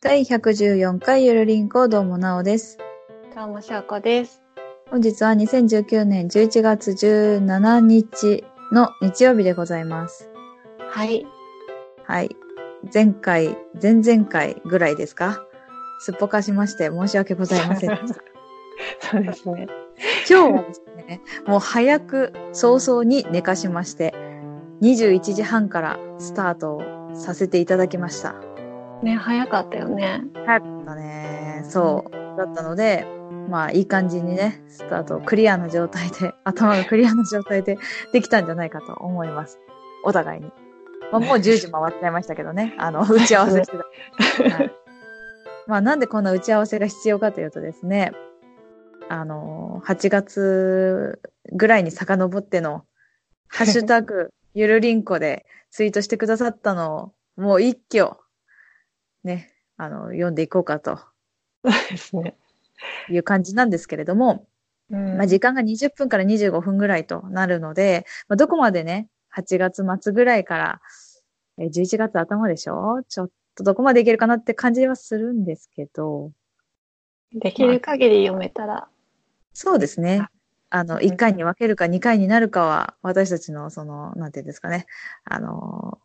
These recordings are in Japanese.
第114回ゆるりんこどうもなおです。どうも、しょうこです。本日は2019年11月17日の日曜日でございます。はい。はい。前回、前々回ぐらいですか？すっぽかしまして申し訳ございませんでした。そうですね。今日はですね、もう早く早々に寝かしまして、21時半からスタートをさせていただきました。ね、早かったよね。早かったね。そう。だったので、まあいい感じにね、スタートをクリアな状態で、頭がクリアな状態でできたんじゃないかと思います。お互いに。まあもう10時回っちゃいましたけどね。あの、打ち合わせしてた。はい まあなんでこんな打ち合わせが必要かというとですね、あの、8月ぐらいに遡っての、ハッシュタグ、ゆるりんこでツイートしてくださったのを、もう一挙、ね、あの、読んでいこうかとそうですね。いう感じなんですけれども、うんまあ時間が20分から25分ぐらいとなるので、まあ、どこまでね、8月末ぐらいから、えー11月頭でしょ？ちょっとどこまでいけるかなって感じはするんですけど、できる限り読めたら。そうですねあ。あの、うん1回に分けるか2回になるかは、私たちの、その、なんていうんですかね、あの、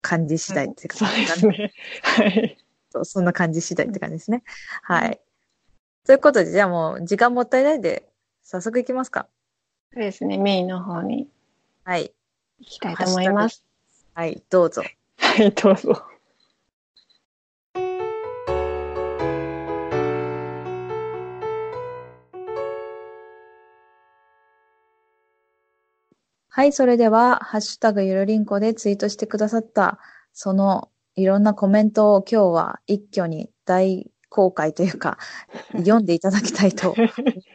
感じ次第っていうか、そうですね。はい。そんな感じ次第って感じですね。はい。ということで、じゃあもう、時間もったいないんで、早速いきますか。そうですね。メインの方にはい。行きたいと思います。はい、どうぞ。はい、どうぞ。はい、それでは、ハッシュタグゆるりんこでツイートしてくださった、そのいろんなコメントを今日は一挙に大公開というか、読んでいただきたいと思い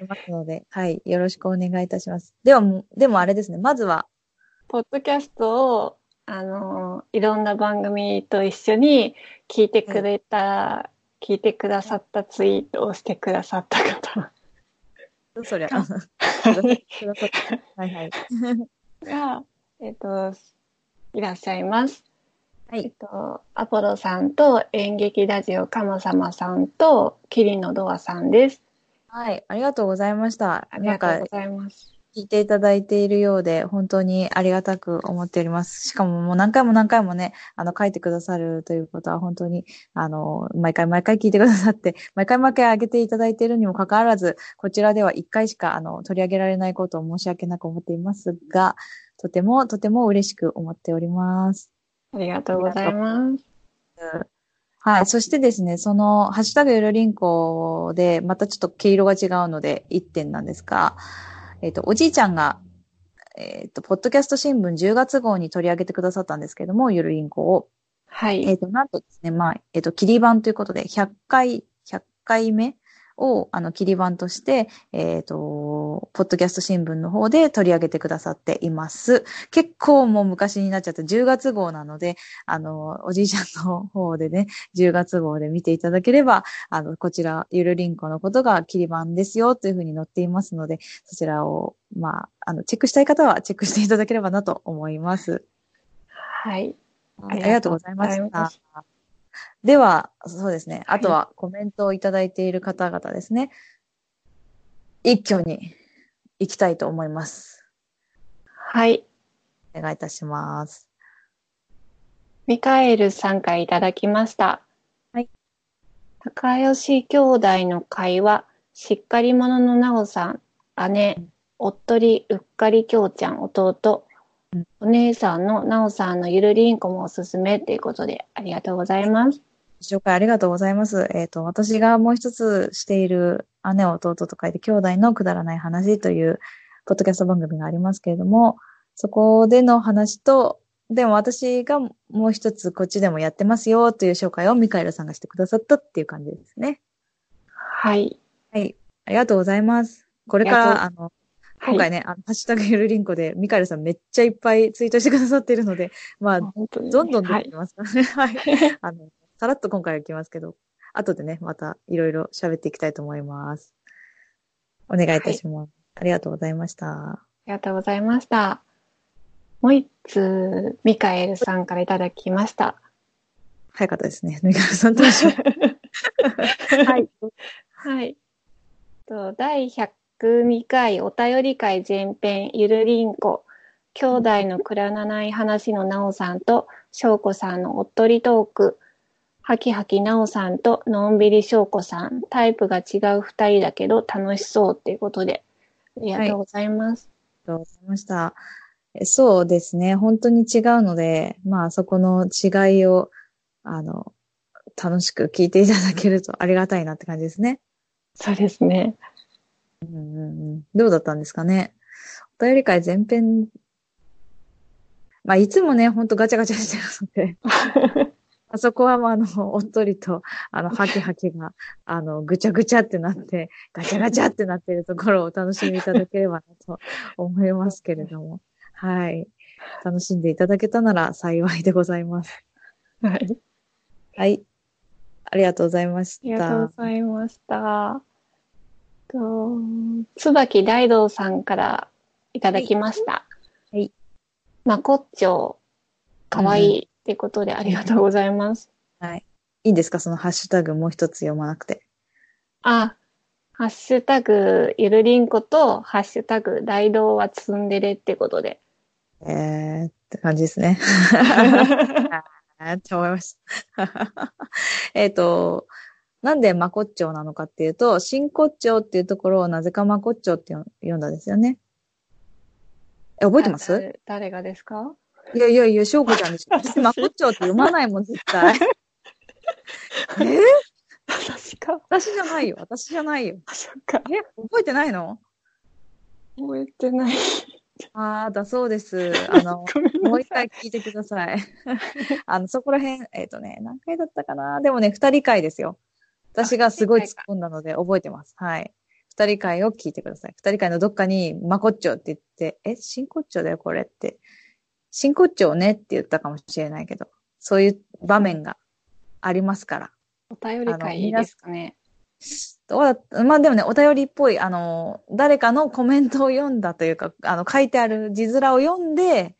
ますので、はい、よろしくお願いいたします。では、でもあれですね、まずは、ポッドキャストを、あの、いろんな番組と一緒に聞いてくれた、聞いてくださったツイートをしてくださった方 そりゃ、あはいはい。が、えっと、いらっしゃいます。はいえっと、アポロさんと演劇ラジオカマ様さんとキリノドアさんです。はい、ありがとうございました。ありがとうご、ざいます。聞いていただいているようで、本当にありがたく思っております。しかももう何回も何回もね、あの、書いてくださるということは本当に、あの、毎回毎回聞いてくださって、毎回毎回上げていただいているにもかかわらず、こちらでは1回しか、あの、取り上げられないことを申し訳なく思っていますが、とてもとても嬉しく思っております。ありがとうございます。はい。そしてですね、その、ハッシュタグゆるりんこで、またちょっと毛色が違うので、1点なんですが、えっ、と、おじいちゃんが、えっ、と、ポッドキャスト新聞10月号に取り上げてくださったんですけども、ゆるりんこを。はい。えっ、と、なんとですね、まあ、えっ、と、切り板ということで、100回、100回目を、あの、切り板として、えっ、と、ポッドキャスト新聞の方で取り上げてくださっています。結構もう昔になっちゃった10月号なので、あの、おじいちゃんの方でね、10月号で見ていただければ、あの、こちら、ゆるりんこのことが切り板ですよ、というふうに載っていますので、そちらを、まあ、あの、チェックしたい方はチェックしていただければなと思います。はい。ありがとうございました。では、そうですね。はいあとはコメントをいただいている方々ですね。一挙に行きたいと思います。はい。お願いいたします。ミカエルさんからいただきました。はい。高吉兄弟の会話、しっかり者のなおさん、姉、おっとりうっかりきょうちゃん、弟うん、お姉さんのなおさんのゆるりんこもおすすめということで、ありがとうございます。ご紹介ありがとうございます。えっ、と、私がもう一つしている姉、弟と書いて兄弟のくだらない話という、ポッドキャスト番組がありますけれども、そこでの話と、でも私がもう一つこっちでもやってますよという紹介をミカエルさんがしてくださったっていう感じですね。はい。はい。ありがとうございます。これから、あの、はい今回ね、あの、ハッシュタグゆるりんこで、ミカエルさんめっちゃいっぱいツイートしてくださっているので、まあ、本当にどんどん出はいてきますからね。はい。あの、さらっと今回は来ますけど、後でね、またいろいろ喋っていきたいと思います。お願いいたします。ありがとうございました。ありがとうございました。もう一通、ミカエルさんからいただきました。早かったですね。ぬいぐるさんと一緒。はい。はい。と第102回お便り会前編ゆるりんこ兄弟のくららない話のなおさんとしょうこさんのおっとりトークはきはきなおさんとのんびりしょうこさんタイプが違う二人だけど楽しそうっていうことでありがとうございます。ありがとうございました。えそうですね。本当に違うので、まあそこの違いを、あの、楽しく聞いていただけるとありがたいなって感じですね。そうですね。うんうんうん、どうだったんですかね？お便り会前編、まあいつもね、ほんとガチャガチャしてるので、あそこはまああの、おっとりと、あの、ハキハキが、あの、ぐちゃぐちゃってなって、ガチャガチャってなっているところをお楽しみいただければなと思いますけれども。はい。楽しんでいただけたなら幸いでございます。はい。はい。ありがとうございましありがとうた。ございました。と、椿大道さんからいただきました。はい。まこっちょ、かわいいってことでありがとうございます。はい。いいんですか？そのハッシュタグもう一つ読まなくて。あ、ハッシュタグゆるりんこと、ハッシュタグ大道はツンデレってことで。えー、って感じですね。えーって思いました。えっと、なんでまこっちょうなのかっていうと、真骨頂っていうところをなぜかまこっちょうって読んだんですよね。え、覚えてます？誰誰がですか？いやいやいや、しょうこちゃんでしょ。私まこっちょうって読まないもん、絶対。え？確か。私じゃないよ。私じゃないよ。あ、そっか。え、覚えてないの？覚えてない。ああ、だそうです。あの、もう一回聞いてください。あの、そこら辺、えっ、とね、何回だったかな？でもね、二人会ですよ。私がすごい突っ込んだので覚えてます。はい。二人会を聞いてください。二人会のどっかに、まこっちょうって言って、え、真骨頂だよ、これって。真骨頂ねって言ったかもしれないけど、そういう場面がありますから。お便り会いいですかね。どうだまあでもね、お便りっぽい、あの、誰かのコメントを読んだというか、あの、書いてある字面を読んで、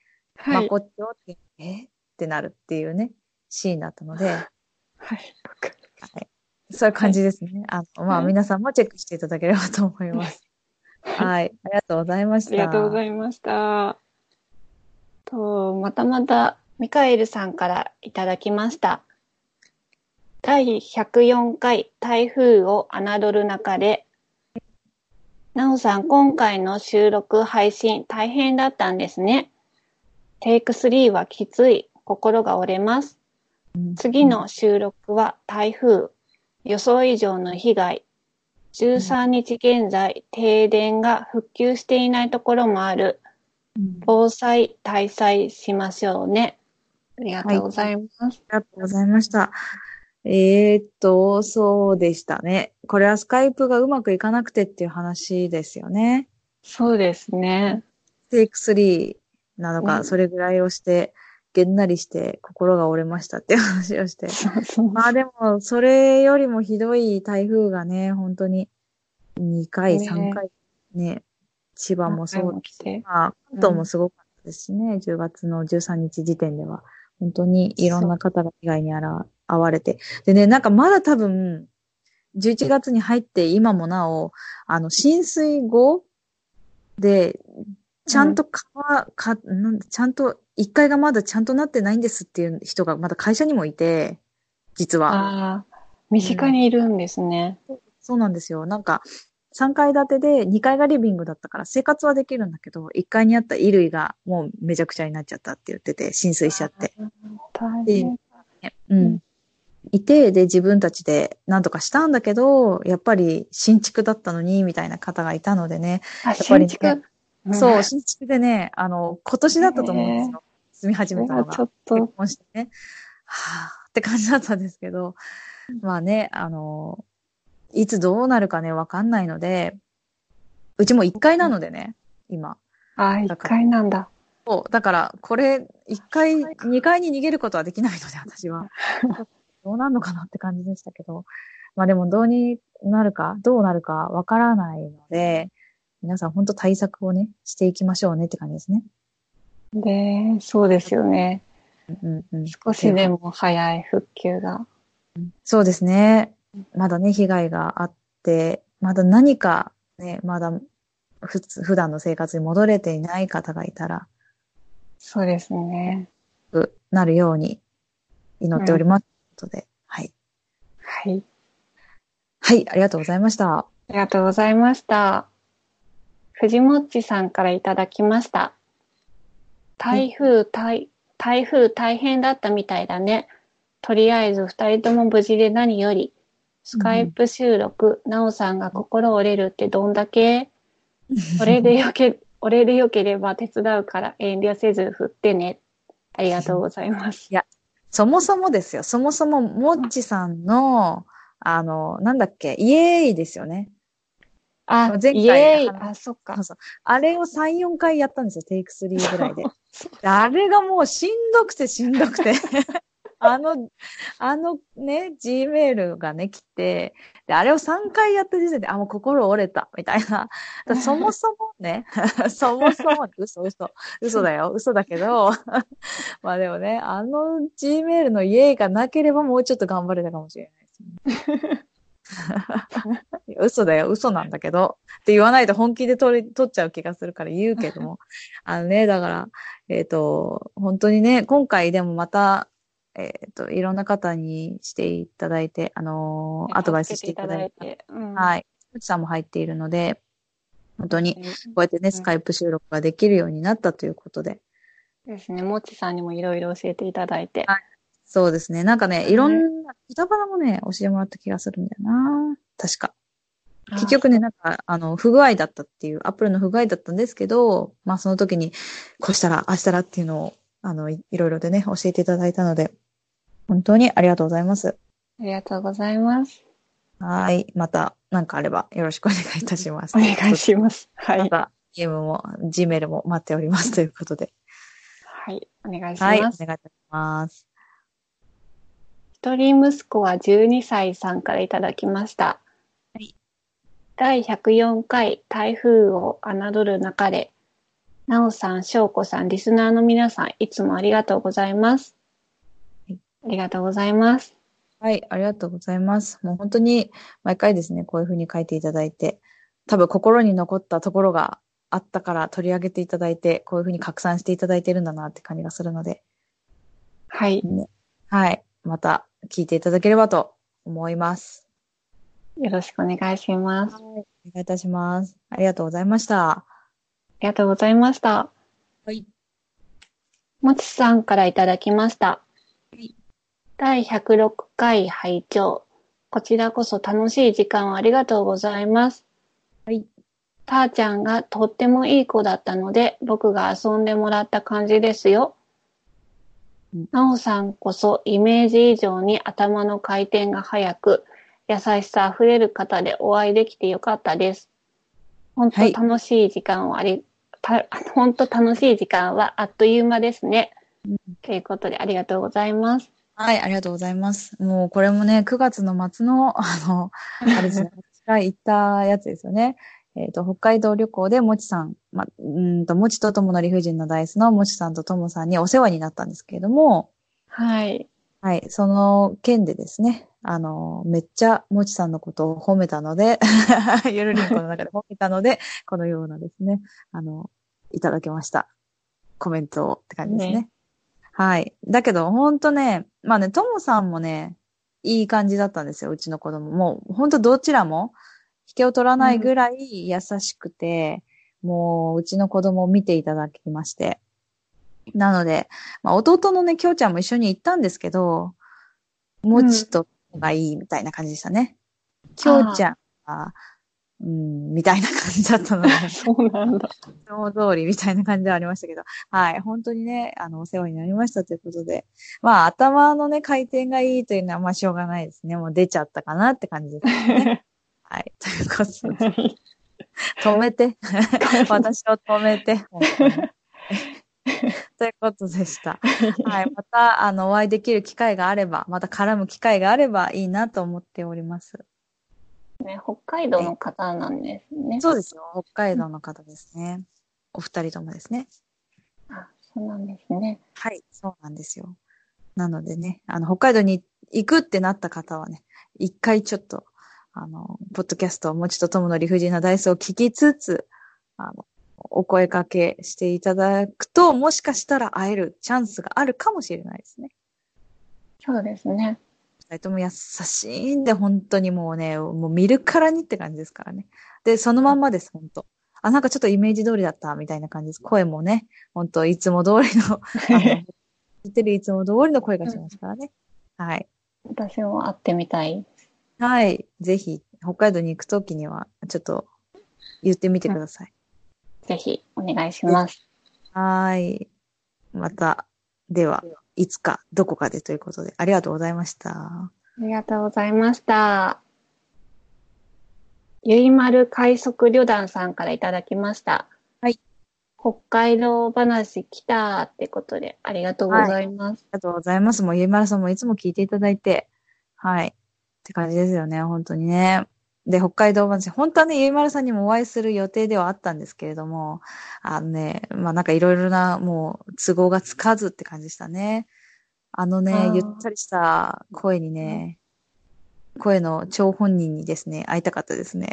まはい。こっちょって、え？ってなるっていうね、シーンだったので、はい。わかるそういう感じですね。あの、まあ、はい皆さんもチェックしていただければと思います。はい。ありがとうございました。ありがとうございました。と、またまた、ミカエルさんからいただきました。第104回台風を侮る中で、なおさん、今回の収録配信大変だったんですね。テイク3はきつい。心が折れます。うん次の収録は台風。予想以上の被害。13日現在、停電が復旧していないところもある。うん防災対策しましょうね。ありがとうございます。ありがとうございました。えー、っと、そうでしたね。これはスカイプがうまくいかなくてっていう話ですよね。そうですね。テイク3なのか、うんそれぐらいをして、げんなりして心が折れましたって話をして。まあでも、それよりもひどい台風がね、本当に2回、ね3回ね、千葉もそう来て。まあ、関東もすごかったですしね、10月の13日時点では、本当にいろんな方が被害にあら遭われて。でね、なんかまだ多分、11月に入って今もなお、あの、浸水後で、ちゃんと川、か、なんちゃんと、1階がまだちゃんとなってないんですっていう人がまだ会社にもいて、実は。ああ、身近にいるんですね。そうなんですよ。なんか、3階建てで2階がリビングだったから生活はできるんだけど、1階にあった衣類がもうめちゃくちゃになっちゃったって言ってて、浸水しちゃって。大で変。うん。いて、で、自分たちで何とかしたんだけど、やっぱり新築だったのに、みたいな方がいたのでね。あ、っぱりね新築。そう、新築でね、あの、今年だったと思うんですよ。住み始めたのが。ちょっ結と、婚してね。はぁ、って感じだったんですけど、まあね、あの、いつどうなるかね、わかんないので、うちも1階なのでね、今。あ、一階なんだ。そう、だから、これ、1階、2階に逃げることはできないので、私は。どうなるのかなって感じでしたけど。まあでも、どうになるか、どうなるかわからないので、皆さん本当対策をね、していきましょうねって感じですね。で、そうですよね。うんうん、少しでも早い復旧が。そうですね。まだね、被害があって、まだ何かね、まだ普通、普段の生活に戻れていない方がいたら、そうですね。なるように祈っております。ということで、はい。はい。はい、ありがとうございました。ありがとうございました。藤もっちさんからいただきました。台風、台、台風大変だったみたいだね。とりあえず二人とも無事で何より。スカイプ収録、なおさんが心折れるってどんだけ？俺でよけ、俺でよければ手伝うから遠慮せず振ってね。ありがとうございます。そもそもですよ、そもそも、もっちさんの、あの、なんだっけ、イエーイですよね。あ、前回あ、そっか。あれを3、4回やったんですよ、テイク3ぐらいで。であれがもうしんどくてしんどくて。あの、あのね、G メールがね、来て、で、あれを3回やった時点で、あ、もう心折れた、みたいな。そもそもね、そもそも、嘘嘘、嘘だよ、嘘だけど、まあでもね、あの G メールのイエーイがなければもうちょっと頑張れたかもしれないですね。嘘だよ、嘘なんだけど。って言わないと本気で取り、取っちゃう気がするから言うけども。あのね、だから、えっ、と、本当にね、今回でもまた、えっ、と、いろんな方にしていただいて、あのーアドバイスしていただいて、て。うんはい。うちさんも入っているので、本当に、うんこうやってね、スカイプ収録ができるようになったということで。ですね。もちさんにもいろいろ教えていただいて。はいそうですね。なんかね、うんいろんな、歌バラもね、教えてもらった気がするんだよな。確か。結局ね、なんか、あの、不具合だったっていう、アップルの不具合だったんですけど、まあその時に、こうしたら、ああしたらっていうのを、あの、いいろいろでね、教えていただいたので、本当にありがとうございます。ありがとうございます。はい。また、なんかあれば、よろしくお願いいたします。お願いします。はい。また、ゲームも、G メールも待っておりますということで。はい。お願いしはい。お願いいます。たします。一人息子は12歳さんからいただきました。はい第104回台風を侮る中で、なおさん、しょうこさん、リスナーの皆さん、いつもありがとうございます。はいありがとうございます。はい、ありがとうございます。もう本当に毎回ですね、こういうふうに書いていただいて、多分心に残ったところがあったから取り上げていただいて、こういうふうに拡散していただいてるんだなって感じがするので、はい。はい、また聞いていただければと思います。よろしくお願いします。あはい、お願いいたします。ありがとうございました。りがとうございました。はい。もちさんからいただきましたはい。第106回拝聴こちらこそ楽しい時間をありがとうございます。はい。たーちゃんがとってもいい子だったので、僕が遊んでもらった感じですようん。なおさんこそイメージ以上に頭の回転が速く、優しさあふれる方でお会いできてよかったです。本当はい楽しい時間をあり、た 本当楽しい時間はあっという間ですね。うんということでありがとうございます。はい、ありがとうございます。もうこれもね、9月の末の、あの、あれですね、私が行ったやつですよね。えっ、と、北海道旅行でもちさん、ま、うーんと、もちとともの理不尽なダイスのもちさんとともさんにお世話になったんですけれども、はい。はい、その件でですね、あの、めっちゃもちさんのことを褒めたので、ゆるりんこの中で褒めたので、このようなですね、あの、いただきました。コメントをって感じですね。ねはい。だけど、ほんとね、まあね、ともさんもね、いい感じだったんですよ、うちの子供。もう、ほんとどちらも、引けを取らないぐらい優しくて、もう、うちの子供を見ていただきまして。なので、まあ、弟のね、きょうちゃんも一緒に行ったんですけど、もちとがいいみたいな感じでしたね。きょうちゃんは、うん、みたいな感じだったので、そうなんだ。いつも通りみたいな感じではありましたけど、はい、本当にね、あの、お世話になりましたということで、まあ、頭のね、回転がいいというのは、まあ、しょうがないですね。もう出ちゃったかなって感じですね。はい、ということで、止めて。私を止めて。ということでした。はい。また、あの、お会いできる機会があれば、また絡む機会があればいいなと思っております。ね、北海道の方なんですね。そうですよ。北海道の方ですね。お二人ともですね。あそうなんですね。はい、そうなんですよ。なのでね、あの、北海道に行くってなった方はね、一回ちょっと、あの、ポッドキャスト、もちとともの理不尽なダイスを聞きつつ、あの、お声掛けしていただくと、もしかしたら会えるチャンスがあるかもしれないですね。そうですね。二人とも優しいんで、本当にもうね、もう見るからにって感じですからね。で、そのまんまです、本当あ、なんかちょっとイメージ通りだった、みたいな感じです。声もね、本当いつも通りの、言っ てるいつも通りの声がしますからね。はい。私も会ってみたい。はい。ぜひ、北海道に行くときには、ちょっと言ってみてください。ぜひお願いします。はーい。また、では、いつか、どこかでということで、ありがとうございました。ありがとうございました。ゆいまる快速旅団さんからいただきました。はい。北海道話来たってことで、ありがとうございます。ありがとうございます。もう、ゆいまるさんもいつも聞いていただいて、はい。って感じですよね、本当にね。で、北海道話、本当はね、ゆいまるさんにもお会いする予定ではあったんですけれども、あのね、まあなんかいろいろな、もう、都合がつかずって感じでしたね。あのねゆったりした声にね、声の張本人にですね、会いたかったですね。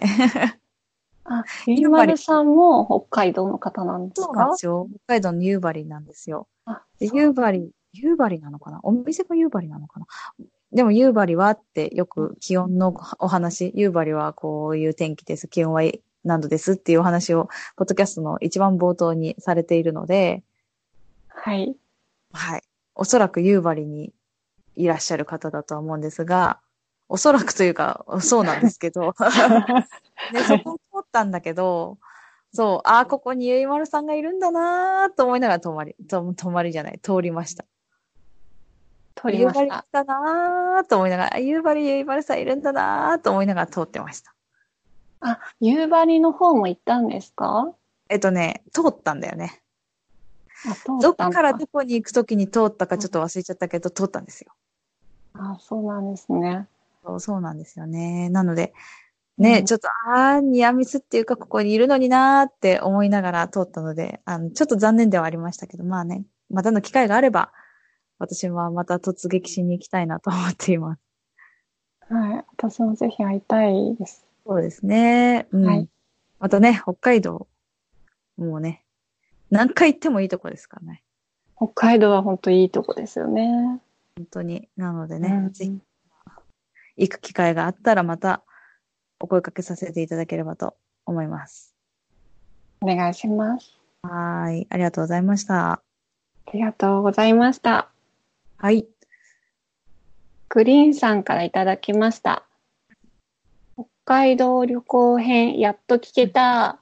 あ、ゆいまるさんも北海道の方なんですそうなんかですよ。北海道の夕張なんですよ。夕張、夕張なのかな？お店が夕張なのかな？でも夕張はってよく気温のお話、夕張はこういう天気です、気温は何度ですっていうお話を、ポッドキャストの一番冒頭にされているので、はい。はい。おそらく夕張にいらっしゃる方だとは思うんですが、おそらくというか、そうなんですけど、で、そこを通ったんだけど、そう、ああ、ここにゆいまるさんがいるんだなーと思いながら泊まり、と泊まりじゃない、通りました。通り夕張来ました。たなーと思いながら、あ夕張ゆいまるさんいるんだなーと思いながら通ってました。あ、夕張の方も行ったんですか？えっとね、通ったんだよね。どっからどこに行くときに通ったかちょっと忘れちゃったけど、通ったんですよ。あ、そうなんですね。そうそうなんですよね。なので、ね、うんちょっと、あー、ニアミスっていうか、ここにいるのになーって思いながら通ったので、あの、ちょっと残念ではありましたけど、まあね、またの機会があれば、私はまた突撃しに行きたいなと思っています。はい。私もぜひ会いたいです。そうですね。うん。はいまたね、北海道、もうね、何回行ってもいいとこですからね。北海道は本当いいとこですよね。本当に。なのでね、うんぜひ、行く機会があったらまた、お声かけさせていただければと思います。お願いします。はーい。ありがとうございました。ありがとうございました。はい。グリーンさんからいただきました。北海道旅行編、やっと聞けた。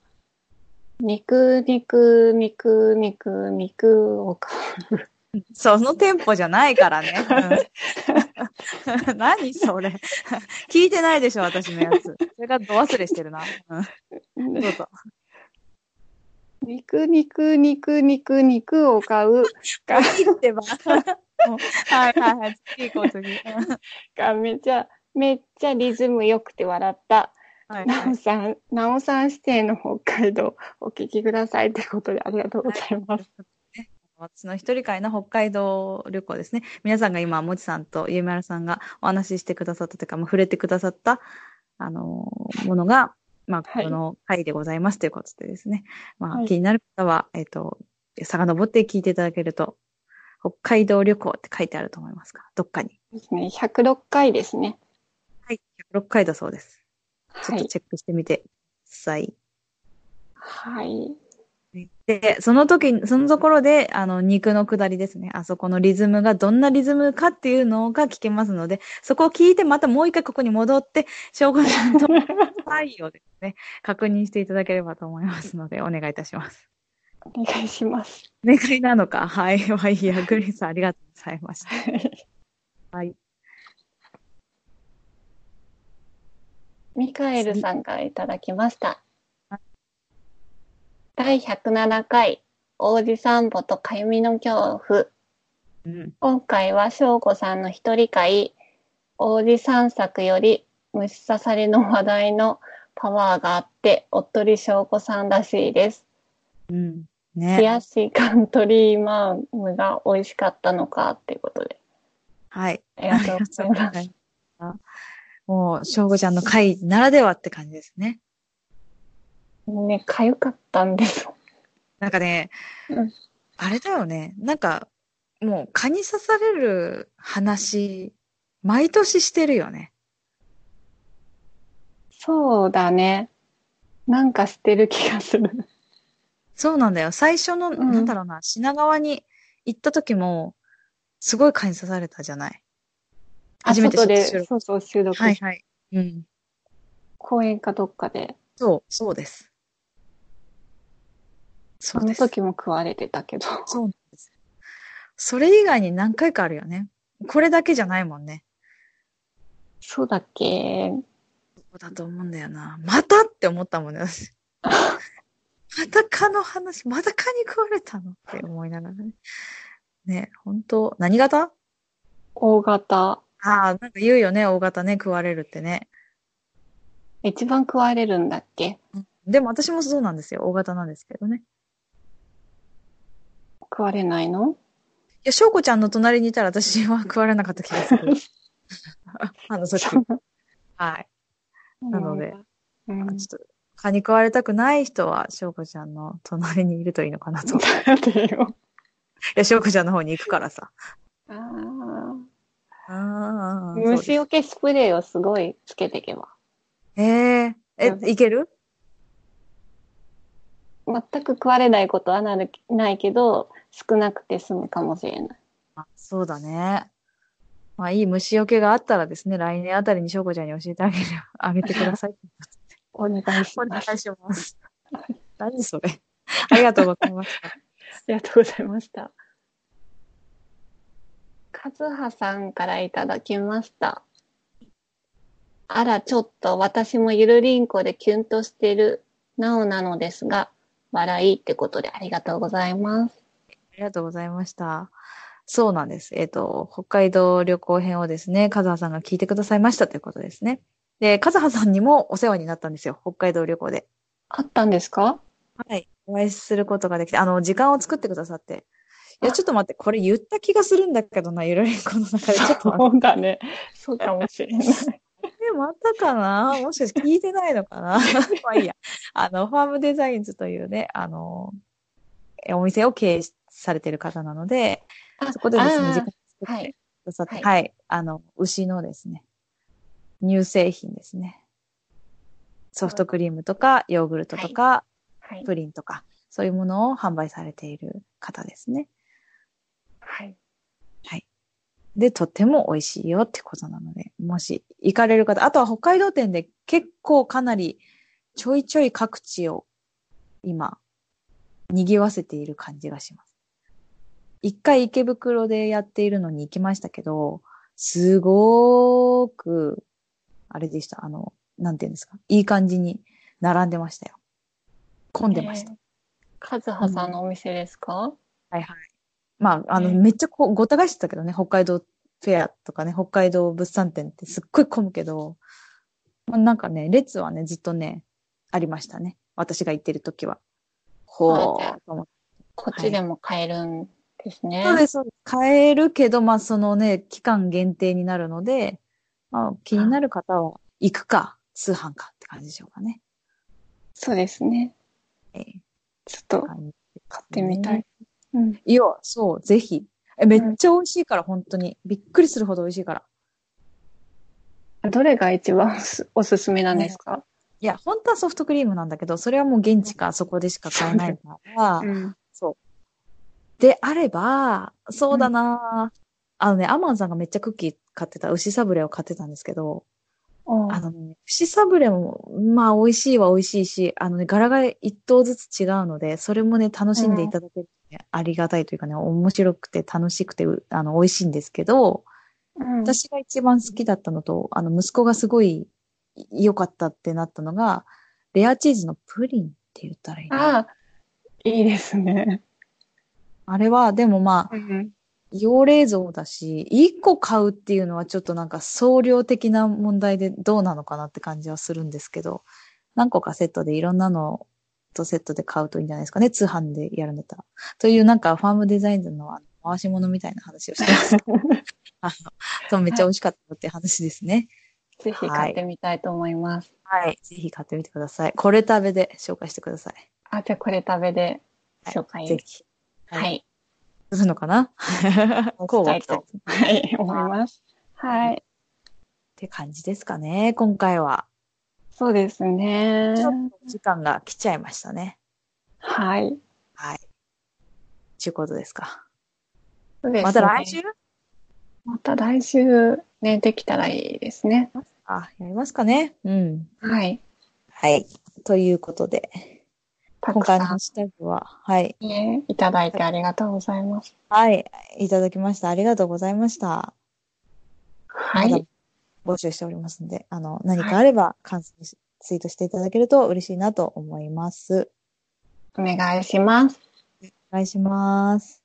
肉、肉、肉、肉、肉を買う。そのテンポじゃないからね。うん何それ。聞いてないでしょ、私のやつ。それがど忘れしてるな。うん、どうぞ。肉、肉、肉、肉、肉を買うがいいってば。はいはいはい。次行こう、次。うんがめちゃ、めっちゃリズム良くて笑った。はいなはい。おさん、なおさん指定の北海道お聞きくださいってことでありがとうございます。私の一人会の北海道旅行ですね。皆さんが今、もちさんとゆいまるさんがお話ししてくださったというか、もう触れてくださった、あのーものが、まあ、はいこの回でございますということでですね。まあ、はい気になる方は、えっ、と、遡って聞いていただけると、北海道旅行って書いてあると思いますか？どっかに。ですね。106回ですね。はい。106回だそうです。ちょはい。っとチェックしてみてください。はい。で、その時、そのところで、あの、肉の下りですね。あそこのリズムがどんなリズムかっていうのが聞けますので、そこを聞いてまたもう一回ここに戻って、翔吾さんと ですね、確認していただければと思いますので、お願いいたします。お願いします。お願いなのか？はい。ワイヤーグリーンさんありがとうございました。はい。ミカエルさんからいただきましたは。第107回、王子散歩とかゆみの恐怖。うん。今回は翔子さんの一人会、王子散策より虫刺されの話題のパワーがあって、おっとり翔子さんらしいです。うん。冷ね。やしカントリーマームが美味しかったのかっていうことで。はい。ありがとうございます。もう、しょうごちゃんの回ならではって感じですね。ね、かゆかったんですよ。なんかね、うんあれだよね。なんか、もう蚊に刺される話、毎年してるよね。そうだね。なんかしてる気がする。そうなんだよ。最初の、うんなんだろうな、品川に行った時も、すごい蚊に刺されたじゃない？あ、初めて外で収録、そうそう、収録、はいはい。うん。公園かどっかで。そう、そうです。そそうのです。時も食われてたけど。そうなんです。それ以外に何回かあるよね。これだけじゃないもんね。そうだっけ？そうだと思うんだよな。また？って思ったもんね、私。また蚊の話、また蚊に食われたのって思いながらね。ね、本当何型？大型。ああ、なんか言うよね、大型ね、食われるってね。一番食われるんだっけ？でも私もそうなんですよ、大型なんですけどね。食われないの？いや、翔子ちゃんの隣にいたら私は食われなかった気がする。あの時。はい。なので。うん。ちょっと、蚊に食われたくない人は、翔子ちゃんの隣にいるといいのかなと。いなんでよ。や、翔子ちゃんの方に行くからさ。あーああ。虫除けスプレーをすごいつけていけば。えええ、うんいける？全く食われないことはなるないけど、少なくて済むかもしれない。あそうだね。まあ、いい虫除けがあったらですね、来年あたりに翔子ちゃんに教えてあげる、あげてください。お願いしおます。願いします。何それ。ありがとうございました。ありがとうございました。カズハさんからいただきました。あら、ちょっと私もゆるりんこでキュンとしてるなおなのですが、笑いってことでありがとうございます。ありがとうございました。そうなんです。えっ、と、北海道旅行編をですね、カズハさんが聞いてくださいましたということですね。で、カズハさんにもお世話になったんですよ。北海道旅行で。あったんですか？はい。お会いすることができて、あの、時間を作ってくださって。いや、あちょっと待って、これ言った気がするんだけどな、ゆるりんこの中で。ちょっと。そうだね。そうかもしれない。え、またかな？もしかして聞いてないのかな？まあいいや。あの、ファームデザインズというね、あの、えお店を経営されてる方なので、あそこでですね、時間作ってはい。くださって、はいはい、あの、牛のですね、乳製品ですね。ソフトクリームとか、ヨーグルトとか、はい。プリンとか、そういうものを販売されている方ですね。はい。で、とっても美味しいよってことなので、もし行かれる方、あとは北海道店で結構かなりちょいちょい各地を今、賑わせている感じがします。一回池袋でやっているのに行きましたけど、すごーく、あれでした、あの、なんていうんですか、いい感じに並んでましたよ。混んでました。えーカズハさんのお店ですか、はいはい。まあ、あの、ねめっちゃこうごた返してたけどね、北海道フェアとかね、北海道物産展ってすっごい混むけど、まあ、なんかね、列はね、ずっとね、ありましたね。私が行ってる時は。ほあじゃあーと思って。こっちでも買えるんですね。そうです、そうです。買えるけど、まあ、そのね、期間限定になるので、まあ、気になる方は行くか、通販かって感じでしょうかね。そうですね。えーちょっと買ってみたい。うん。いや、そう、ぜひ。え、めっちゃ美味しいから、本当に。びっくりするほど美味しいから。どれが一番おすおすすめなんですか、いや、本当はソフトクリームなんだけど、それはもう現地かそこでしか買えないから、うん。そう。であれば、そうだな、あのね、アマンさんがめっちゃクッキー買ってた、牛サブレを買ってたんですけど、おあ。のね、牛サブレも、まあ美味しいは美味しいし、あのね、柄が一頭ずつ違うので、それもね、楽しんでいただける、ねありがたいというかね、面白くて楽しくて、うあの、美味しいんですけど、うん、私が一番好きだったのと、あの、息子がすごい良かったってなったのが、レアチーズのプリンって言ったらいいのああ、いいですね。あれは、でもまあ、うん。用冷蔵だし、一個買うっていうのはちょっとなんか総量的な問題でどうなのかなって感じはするんですけど、何個かセットでいろんなのとセットで買うといいんじゃないですかね。通販でやるんだったら。というなんかファームデザインズの回し物みたいな話をしてます。あの、そう、めっちゃ美味しかったって話ですね。ぜひ買ってみたいと思います。はい。ぜひ買ってみてください。これ食べで紹介してください。あ、じゃあこれ食べではい紹介。ぜひ。はい。するのかな？こうはしたいと、はい、思います。はい。って感じですかね、今回は。そうですね。ちょっと時間が来ちゃいましたね。はい。はい。ちゅうことですか。そうですねまた来週？また来週ね、できたらいいですね。あ、やりますかね。うん。はい。はい。ということで、たくさ今回のハッシュタグは、はい。んね、いただいてありがとうございます。はい。いただきました。ありがとうございました。はい。募集しておりますので、あの、何かあれば、感想しツイートしていただけると嬉しいなと思います。お願いします。お願いします。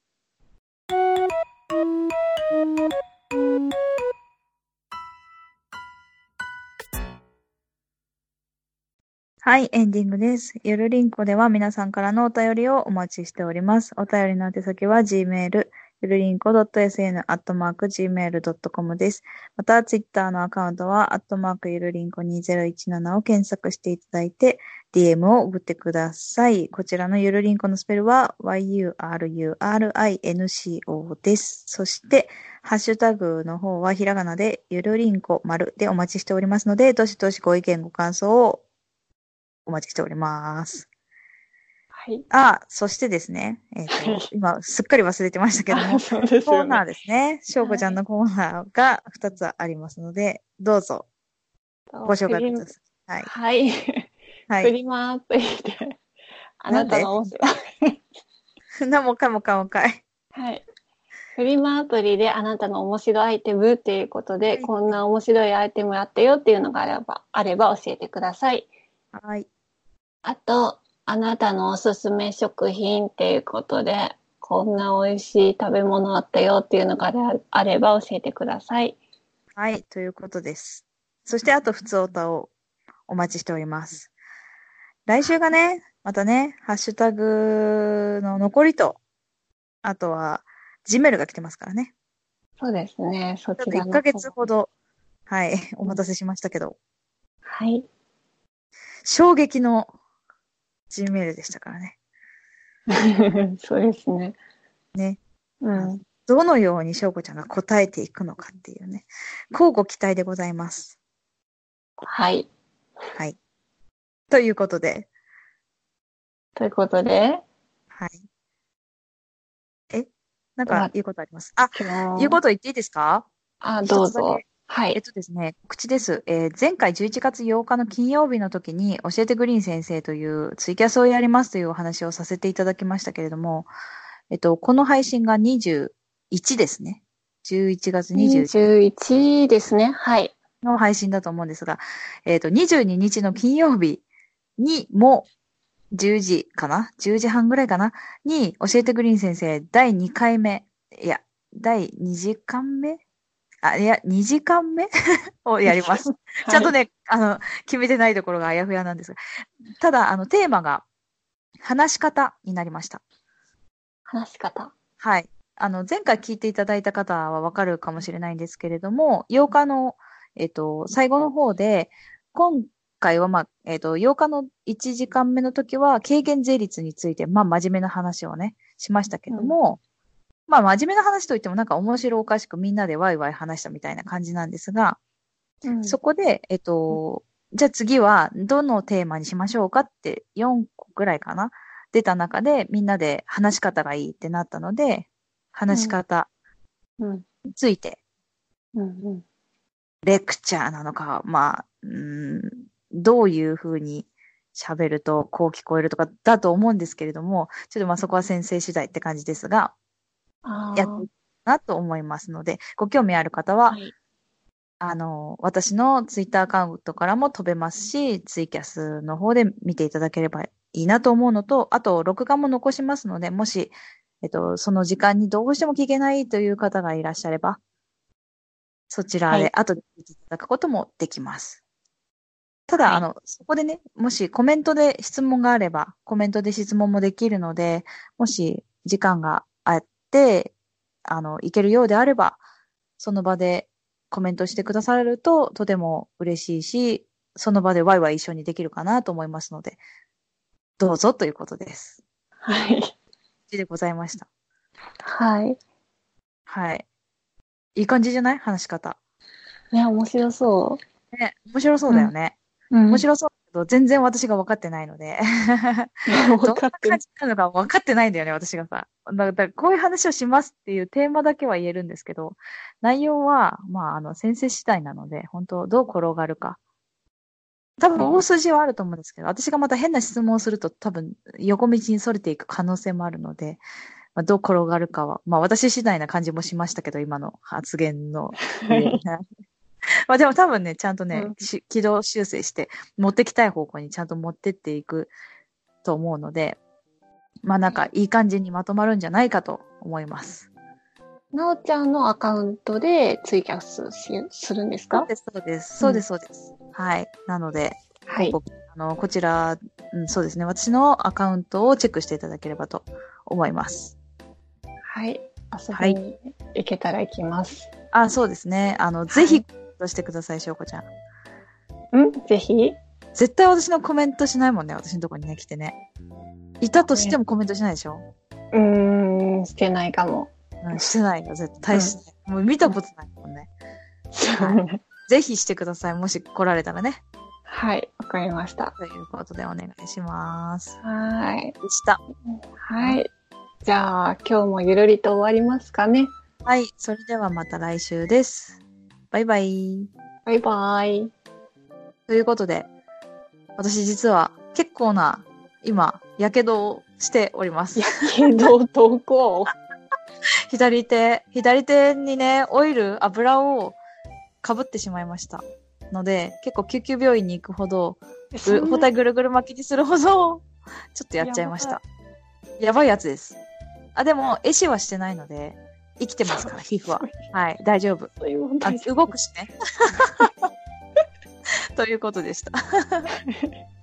はい、エンディングです。ゆるりんこでは皆さんからのお便りをお待ちしております。お便りの宛先は gmail、ゆるりんこ .sn.gmail.com です。また、ツイッターのアカウントは、アットマークゆるりんこ2017を検索していただいて、DM を送ってください。こちらのゆるりんこのスペルは yurinco です。そして、ハッシュタグの方はひらがなでゆるりんこ丸でお待ちしておりますので、どしどしご意見ご感想をお待ちしております。はい。あ、そしてですね、えっ、はいと、今すっかり忘れてましたけども、ね。コーナーですね。しょうこちゃんのコーナーが2つありますので、どうぞご紹介ください。はい。はい。はい。フリマアプリで、あなたの面白い。何もかもかもかい。はい。フリマアプリであなたの面白アイテムっていうことで、はいこんな面白いアイテムあったよっていうのがあれば、あれば教えてください。はい。あと、あなたのおすすめ食品っていうことで、こんな美味しい食べ物あったよっていうのがあれば教えてください。はい。ということです。そして、あと、普通おたをお待ちしております。来週がね、またね、ハッシュタグの残りと、あとは、ジメルが来てますからね。そうですね。そち1ちらのヶ月ほど、はい、お待たせしましたけど、はい。衝撃の G メールでしたからね。そうですね。ね。うん。どのように翔子ちゃんが答えていくのかっていうね。交互期待でございます。はい。はい。ということで、ということで、はい。え？なんか言うことあります？あ、言うこと言っていいですか？あ、どうぞ。はい。えっとですね、告知です。えー前回11月8日の金曜日の時に、教えてグリーン先生というツイキャスをやりますというお話をさせていただきましたけれども、えっと、この配信が21ですね。11月21 21ですね。はい。の配信だと思うんですが、えっと、22日の金曜日にも、10時かな ?10 時半ぐらいかな？に、教えてグリーン先生第2回目、いや、第2時間目？あ、いや、2時間目？をやります。ちゃんとね、あの、決めてないところがあやふやなんですが。ただ、あの、テーマが、話し方になりました。話し方？はい。あの、前回聞いていただいた方はわかるかもしれないんですけれども、8日の、えっと、最後の方で、今回は、まあ、えっと、8日の1時間目の時は、軽減税率について、まあ、真面目な話をね、しましたけども、まあ、真面目な話といっても、なんか面白おかしくみんなでワイワイ話したみたいな感じなんですが、うんそこで、えっと、じゃあ次はどのテーマにしましょうかって4個ぐらいかな出た中でみんなで話し方がいいってなったので、話し方うん。についてうん。うん。レクチャーなのか、まあ、うーんどういうふうに喋るとこう聞こえるとかだと思うんですけれども、ちょっとまあそこは先生次第って感じですが、やっていくなと思いますので、ご興味ある方は、はい。あの、私のツイッターアカウントからも飛べますし、ツイキャスの方で見ていただければいいなと思うのと、あと、録画も残しますので、もし、えっと、その時間にどうしても聞けないという方がいらっしゃれば、そちらはいで後で聞いていただくこともできます。ただ、はいあの、そこでね、もしコメントで質問があれば、コメントで質問もできるので、もし時間があって、あの、いけるようであれば、その場でコメントしてくださるととても嬉しいし、その場でワイワイ一緒にできるかなと思いますので、どうぞということです。はい。でございました。はい。はい。いい感じじゃない？話し方。ね、面白そね、面白そうだよね。う。うん面白そうだけど、全然私が分かってないので。どんな感じなのか分かってないんだよね、私がさ。だだからこういう話をしますっていうテーマだけは言えるんですけど、内容は、まあ、あの、先生次第なので、本当どう転がるか。多分、大筋はあると思うんですけど、私がまた変な質問をすると、多分、横道に逸れていく可能性もあるので、まあ、どう転がるかは、まあ、私次第な感じもしましたけど、今の発言の。は いまあ、でも多分ね、ちゃんとね、うんし軌道修正して、持ってきたい方向にちゃんと持ってっていくと思うので、まあなんかいい感じにまとまるんじゃないかと思います。なおちゃんのアカウントでツイキャスしするんですか？そうです、そうです。そうです、そうです。はい。なので、はい。あの、こちら、うん、そうですね。私のアカウントをチェックしていただければと思います。はい。遊びに行けたら行きます。あ、そうですね。あの、ぜひ、トしてください、しょうこちゃん。うん？ぜひ？絶対私のコメントしないもんね、私のとこにね、来てね。いたとしてもコメントしないでしょ？うーん、してないかも。うん、してないよ、絶対しない。もう見たことないもんね。ぜひしてください、もし来られたらね。はい、わかりました。ということでお願いします。はい。でした。はい。じゃあ、今日もゆるりと終わりますかね。はい、それではまた来週です。バイバイ。バイバイ。ということで、私実は結構な、今、やけどをしております。やけど、ど こ左手、左手にね、オイル、油をかぶってしまいました。ので、結構救急病院に行くほど、ぐ包帯ぐるぐる巻きにするほど、ちょっとやっちゃいました。やばいやつです。あ、でも、壊死はしてないので、生きてますから、皮膚は。はい、大丈夫。そういう問あ題じゃない動くしね。ということでした。